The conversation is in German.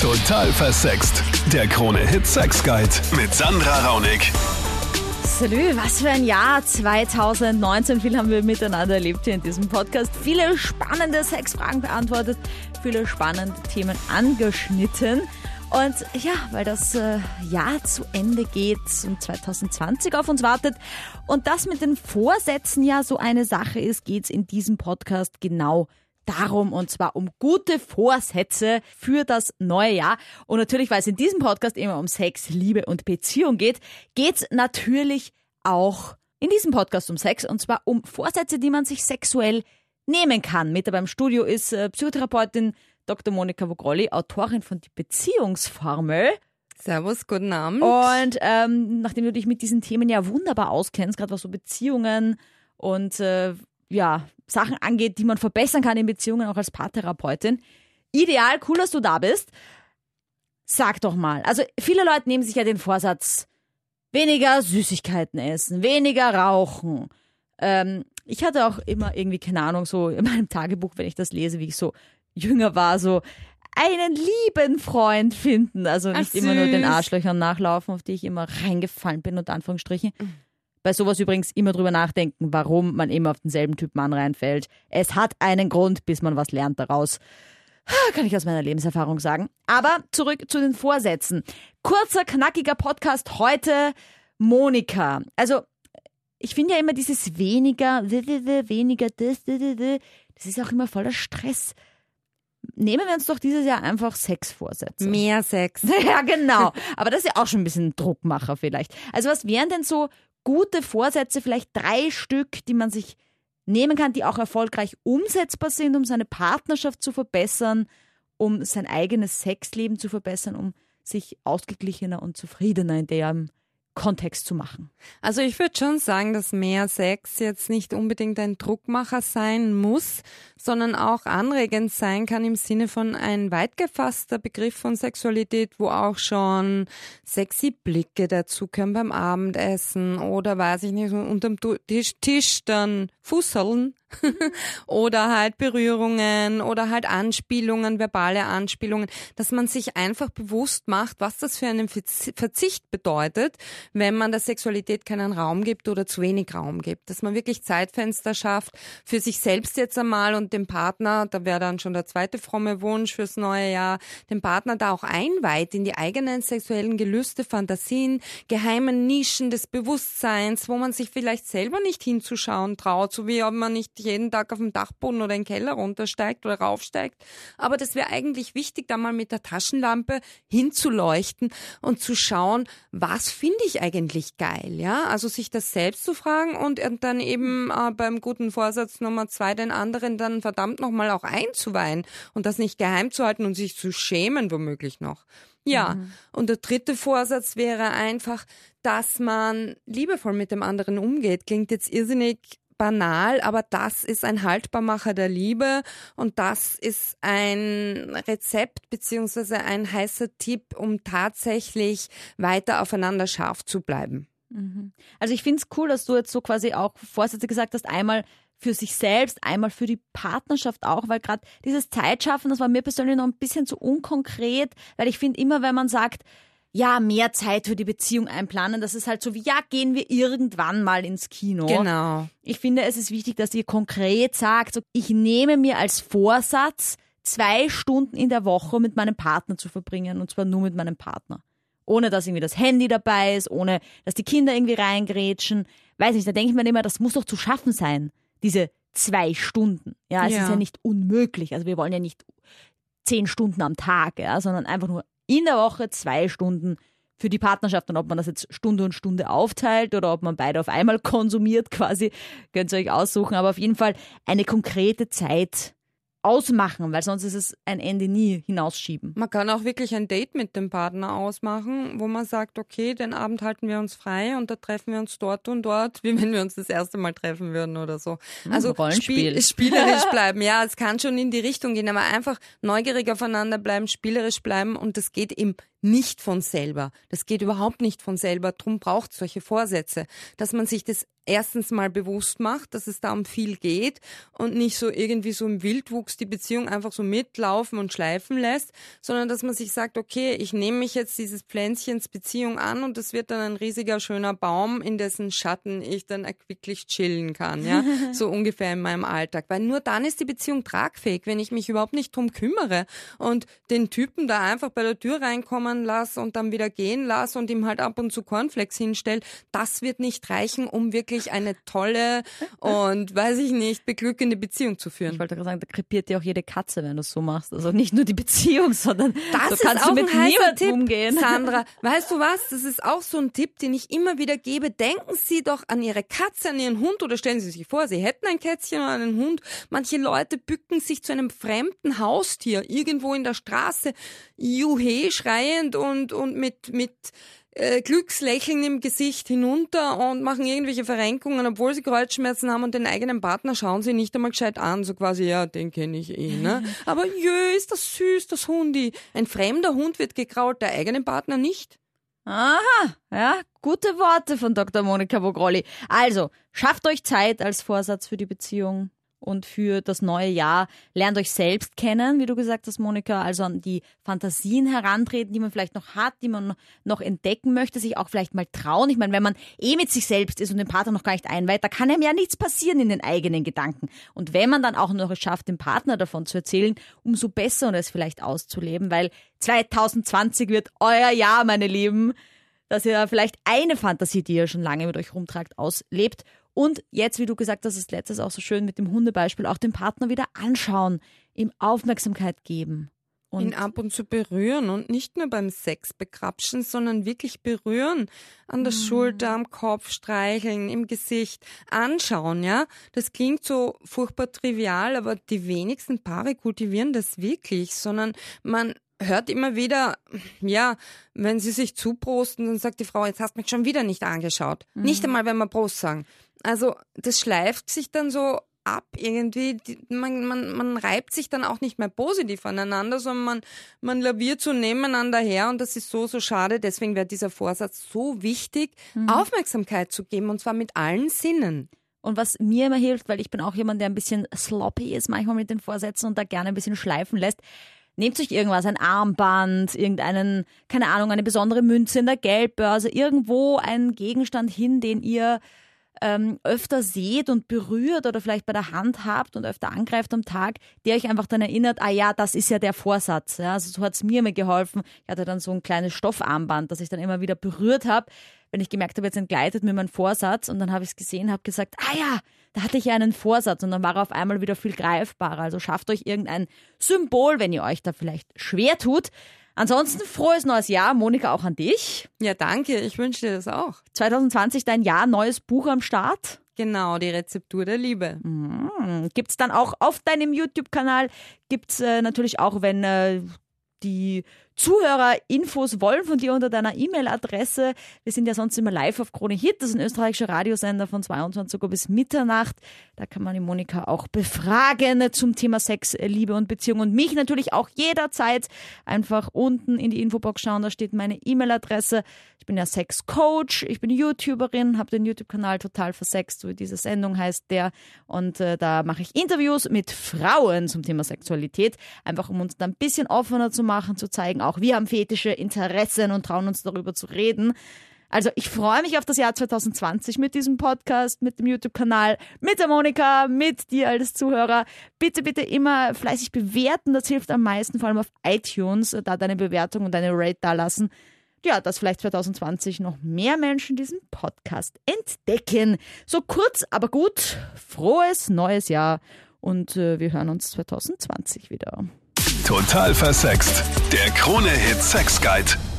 Total versext. Der Krone-Hit Sex Guide mit Sandra Raunig. Salü, was für ein Jahr 2019. Viel haben wir miteinander erlebt hier in diesem Podcast. Viele spannende Sexfragen beantwortet, viele spannende Themen angeschnitten. Und ja, weil das äh, Jahr zu Ende geht und 2020 auf uns wartet und das mit den Vorsätzen ja so eine Sache ist, geht's in diesem Podcast genau darum und zwar um gute Vorsätze für das neue Jahr. Und natürlich, weil es in diesem Podcast immer um Sex, Liebe und Beziehung geht, geht's natürlich auch in diesem Podcast um Sex und zwar um Vorsätze, die man sich sexuell nehmen kann. Mit dabei im Studio ist äh, Psychotherapeutin Dr. Monika Vogrolli, Autorin von Die Beziehungsformel. Servus, guten Abend. Und ähm, nachdem du dich mit diesen Themen ja wunderbar auskennst, gerade was so Beziehungen und äh, ja, Sachen angeht, die man verbessern kann in Beziehungen, auch als Paartherapeutin. Ideal, cool, dass du da bist. Sag doch mal. Also viele Leute nehmen sich ja den Vorsatz, weniger Süßigkeiten essen, weniger rauchen. Ähm, ich hatte auch immer irgendwie, keine Ahnung, so in meinem Tagebuch, wenn ich das lese, wie ich so jünger war, so einen lieben Freund finden. Also nicht Ach, immer nur den. Arschlöchern nachlaufen, auf die ich immer reingefallen bin, unter Anführungsstrichen. Bei sowas übrigens immer drüber nachdenken, warum man immer auf denselben Typ Mann reinfällt. Es hat einen Grund, bis man was lernt daraus. Kann ich aus meiner Lebenserfahrung sagen. Aber zurück zu den Vorsätzen. Kurzer, knackiger Podcast heute. Monika. Also, ich finde ja immer dieses weniger, weniger das, das ist auch immer voller Stress. Nehmen wir uns doch dieses Jahr einfach Sexvorsätze. Mehr Sex. Ja, genau. Aber das ist ja auch schon ein bisschen Druckmacher vielleicht. Also was wären denn so gute Vorsätze, vielleicht drei Stück, die man sich nehmen kann, die auch erfolgreich umsetzbar sind, um seine Partnerschaft zu verbessern, um sein eigenes Sexleben zu verbessern, um sich ausgeglichener und zufriedener in dem Kontext zu machen. Also ich würde schon sagen, dass mehr Sex jetzt nicht unbedingt ein Druckmacher sein muss, sondern auch anregend sein kann im Sinne von ein weit gefasster Begriff von Sexualität, wo auch schon sexy Blicke dazugehören beim Abendessen oder weiß ich nicht, unterm Tisch, Tisch dann Fusseln oder halt Berührungen oder halt Anspielungen, verbale Anspielungen, dass man sich einfach bewusst macht, was das für einen Verzi- Verzicht bedeutet, wenn man der Sexualität keinen Raum gibt oder zu wenig Raum gibt. Dass man wirklich Zeitfenster schafft für sich selbst jetzt einmal und den Partner, da wäre dann schon der zweite fromme Wunsch fürs neue Jahr, den Partner da auch einweiht in die eigenen sexuellen Gelüste, Fantasien, geheimen Nischen des Bewusstseins, wo man sich vielleicht selber nicht hinzuschauen traut, so wie ob man nicht jeden Tag auf dem Dachboden oder in den Keller runtersteigt oder raufsteigt. Aber das wäre eigentlich wichtig, da mal mit der Taschenlampe hinzuleuchten und zu schauen, was finde ich eigentlich geil, ja? Also sich das selbst zu fragen und dann eben äh, beim guten Vorsatz Nummer zwei den anderen dann verdammt nochmal auch einzuweihen und das nicht geheim zu halten und sich zu schämen womöglich noch. Ja, und der dritte Vorsatz wäre einfach, dass man liebevoll mit dem anderen umgeht. Klingt jetzt irrsinnig banal, aber das ist ein Haltbarmacher der Liebe und das ist ein Rezept beziehungsweise ein heißer Tipp, um tatsächlich weiter aufeinander scharf zu bleiben. Also ich finde es cool, dass du jetzt so quasi auch Vorsätze gesagt hast, einmal für sich selbst, einmal für die Partnerschaft auch, weil gerade dieses Zeitschaffen, das war mir persönlich noch ein bisschen zu unkonkret, weil ich finde immer, wenn man sagt, ja, mehr Zeit für die Beziehung einplanen, das ist halt so wie, ja, gehen wir irgendwann mal ins Kino. Genau. Ich finde, es ist wichtig, dass ihr konkret sagt, so, ich nehme mir als Vorsatz, zwei Stunden in der Woche mit meinem Partner zu verbringen, und zwar nur mit meinem Partner. Ohne dass irgendwie das Handy dabei ist, ohne dass die Kinder irgendwie reingrätschen. Weiß nicht, da denke ich mir immer, das muss doch zu schaffen sein, diese zwei Stunden. Ja, es Ja. ist ja nicht unmöglich. Also wir wollen ja nicht zehn Stunden am Tag, ja, sondern einfach nur in der Woche zwei Stunden für die Partnerschaft und ob man das jetzt Stunde und Stunde aufteilt oder ob man beide auf einmal konsumiert quasi, könnt ihr euch aussuchen, aber auf jeden Fall eine konkrete Zeit ausmachen, weil sonst ist es ein Ende nie hinausschieben. Man kann auch wirklich ein Date mit dem Partner ausmachen, wo man sagt, okay, den Abend halten wir uns frei und da treffen wir uns dort und dort, wie wenn wir uns das erste Mal treffen würden oder so. Also Rollenspiel. Spiel, spielerisch bleiben. Ja, es kann schon in die Richtung gehen, aber einfach neugierig aufeinander bleiben, spielerisch bleiben und das geht im nicht von selber. Das geht überhaupt nicht von selber. Drum braucht solche Vorsätze, dass man sich das erstens mal bewusst macht, dass es da um viel geht und nicht so irgendwie so im Wildwuchs die Beziehung einfach so mitlaufen und schleifen lässt, sondern dass man sich sagt, okay, ich nehme mich jetzt dieses Pflänzchens Beziehung an und das wird dann ein riesiger schöner Baum, in dessen Schatten ich dann wirklich chillen kann, ja, so ungefähr in meinem Alltag, weil nur dann ist die Beziehung tragfähig, wenn ich mich überhaupt nicht drum kümmere und den Typen da einfach bei der Tür reinkommen lasse und dann wieder gehen lasse und ihm halt ab und zu Cornflakes hinstelle, das wird nicht reichen, um wirklich eine tolle und, weiß ich nicht, beglückende Beziehung zu führen. Ich wollte gerade sagen, da krepiert dir auch jede Katze, wenn du es so machst. Also nicht nur die Beziehung, sondern das du kannst ist auch mit ein Tipp, umgehen. Sandra, weißt du was? Das ist auch so ein Tipp, den ich immer wieder gebe. Denken Sie doch an Ihre Katze, an Ihren Hund oder stellen Sie sich vor, Sie hätten ein Kätzchen oder einen Hund. Manche Leute bücken sich zu einem fremden Haustier irgendwo in der Straße, juhe schreiend und, und mit, mit äh, Glückslächeln im Gesicht hinunter und machen irgendwelche Verrenkungen, obwohl sie Kreuzschmerzen haben und den eigenen Partner schauen sie nicht einmal gescheit an, so quasi, ja, den kenne ich eh, ne? Aber jö, ist das süß, das Hundi. Ein fremder Hund wird gekrault, der eigene Partner nicht. Aha, ja, gute Worte von Dr. Monika Bogrolli. Also, schafft euch Zeit als Vorsatz für die Beziehung und für das neue Jahr. Lernt euch selbst kennen, wie du gesagt hast, Monika, also an die Fantasien herantreten, die man vielleicht noch hat, die man noch entdecken möchte, sich auch vielleicht mal trauen. Ich meine, wenn man eh mit sich selbst ist und den Partner noch gar nicht einweiht, da kann einem ja nichts passieren in den eigenen Gedanken. Und wenn man dann auch noch es schafft, dem Partner davon zu erzählen, umso besser und es vielleicht auszuleben, weil 2020 wird euer Jahr, meine Lieben, dass ihr vielleicht eine Fantasie, die ihr schon lange mit euch rumtragt, auslebt und jetzt, wie du gesagt hast, ist letztes auch so schön mit dem Hundebeispiel, auch den Partner wieder anschauen, ihm Aufmerksamkeit geben. Und ihn ab und zu berühren und nicht nur beim Sex bekrapschen, sondern wirklich berühren. An der mhm. Schulter, am Kopf streicheln, im Gesicht, anschauen, ja. Das klingt so furchtbar trivial, aber die wenigsten Paare kultivieren das wirklich, sondern man hört immer wieder, ja, wenn sie sich zuprosten, dann sagt die Frau, jetzt hast du mich schon wieder nicht angeschaut. Mhm. Nicht einmal, wenn wir Prost sagen. Also das schleift sich dann so ab irgendwie. Man, man, man reibt sich dann auch nicht mehr positiv aneinander, sondern man, man laviert so nebeneinander her und das ist so, so schade. Deswegen wäre dieser Vorsatz so wichtig, mhm. Aufmerksamkeit zu geben und zwar mit allen Sinnen. Und was mir immer hilft, weil ich bin auch jemand, der ein bisschen sloppy ist manchmal mit den Vorsätzen und da gerne ein bisschen schleifen lässt, Nehmt euch irgendwas, ein Armband, irgendeinen, keine Ahnung, eine besondere Münze in der Geldbörse, irgendwo einen Gegenstand hin, den ihr ähm, öfter seht und berührt oder vielleicht bei der Hand habt und öfter angreift am Tag, der euch einfach dann erinnert, ah ja, das ist ja der Vorsatz. Ja? Also so hat es mir immer geholfen. Ich hatte dann so ein kleines Stoffarmband, das ich dann immer wieder berührt habe, wenn ich gemerkt habe, jetzt entgleitet mir mein Vorsatz und dann habe ich es gesehen, habe gesagt, ah ja, da hatte ich ja einen Vorsatz und dann war er auf einmal wieder viel greifbarer. Also schafft euch irgendein Symbol, wenn ihr euch da vielleicht schwer tut. Ansonsten frohes neues Jahr, Monika, auch an dich. Ja, danke, ich wünsche dir das auch. 2020 dein Jahr, neues Buch am Start. Genau, die Rezeptur der Liebe. Mhm. Gibt es dann auch auf deinem YouTube-Kanal, gibt es äh, natürlich auch, wenn äh, die Zuhörer Infos wollen von dir unter deiner E-Mail-Adresse. Wir sind ja sonst immer live auf Krone Hit, das ist ein österreichischer Radiosender von 22 Uhr bis Mitternacht. Da kann man die Monika auch befragen zum Thema Sex, Liebe und Beziehung und mich natürlich auch jederzeit einfach unten in die Infobox schauen, da steht meine E-Mail-Adresse. Ich bin ja Sex-Coach, ich bin YouTuberin, habe den YouTube-Kanal total versext, so wie diese Sendung heißt der und äh, da mache ich Interviews mit Frauen zum Thema Sexualität, einfach um uns da ein bisschen offener zu machen, zu zeigen, auch wir haben fetische Interessen und trauen uns darüber zu reden. Also ich freue mich auf das Jahr 2020 mit diesem Podcast, mit dem YouTube-Kanal, mit der Monika, mit dir als Zuhörer. Bitte, bitte immer fleißig bewerten, das hilft am meisten, vor allem auf iTunes, da deine Bewertung und deine Rate da lassen. Ja, dass vielleicht 2020 noch mehr Menschen diesen Podcast entdecken. So kurz, aber gut. Frohes neues Jahr und äh, wir hören uns 2020 wieder. Total versext. Der Krone-Hit Sex Guide.